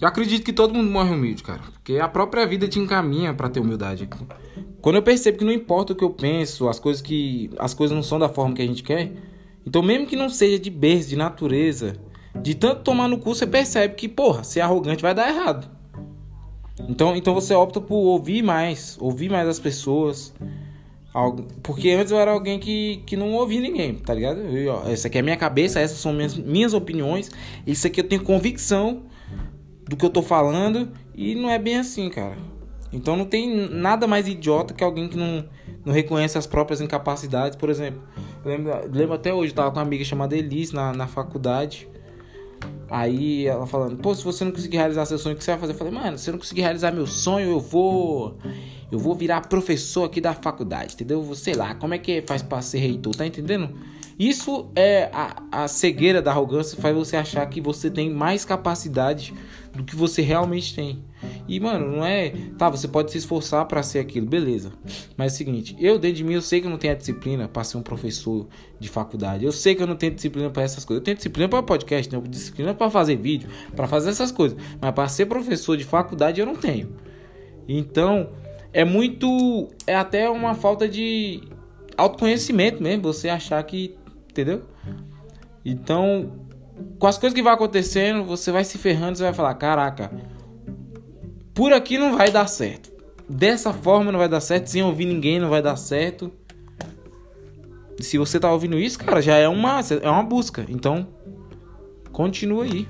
Eu acredito que todo mundo morre humilde, cara. Porque a própria vida te encaminha para ter humildade. Quando eu percebo que não importa o que eu penso, as coisas que. As coisas não são da forma que a gente quer. Então, mesmo que não seja de berço, de natureza, de tanto tomar no cu, você percebe que, porra, ser arrogante vai dar errado. Então, então você opta por ouvir mais, ouvir mais as pessoas. Porque antes eu era alguém que, que não ouvia ninguém, tá ligado? Eu, ó, essa aqui é a minha cabeça, essas são minhas, minhas opiniões. Isso aqui eu tenho convicção do que eu tô falando. E não é bem assim, cara. Então não tem nada mais idiota que alguém que não, não reconhece as próprias incapacidades. Por exemplo, eu lembro, lembro até hoje, eu tava com uma amiga chamada Elise na, na faculdade. Aí ela falando, pô, se você não conseguir realizar seu sonho, o que você vai fazer? Eu falei, mano, se eu não conseguir realizar meu sonho, eu vou. Eu vou virar professor aqui da faculdade, entendeu? Sei lá, como é que faz pra ser reitor, tá entendendo? Isso é a, a cegueira da arrogância, faz você achar que você tem mais capacidade do que você realmente tem. E, mano, não é. Tá, você pode se esforçar para ser aquilo, beleza. Mas é o seguinte, eu dentro de mim, eu sei que eu não tenho a disciplina para ser um professor de faculdade. Eu sei que eu não tenho disciplina para essas coisas. Eu tenho disciplina para podcast, tenho disciplina para fazer vídeo, para fazer essas coisas. Mas para ser professor de faculdade, eu não tenho. Então, é muito. É até uma falta de autoconhecimento mesmo. Você achar que. Entendeu? Então, com as coisas que vai acontecendo, você vai se ferrando, você vai falar: caraca por aqui não vai dar certo. Dessa forma não vai dar certo, sem ouvir ninguém não vai dar certo. Se você tá ouvindo isso, cara, já é uma, é uma busca. Então, continua aí.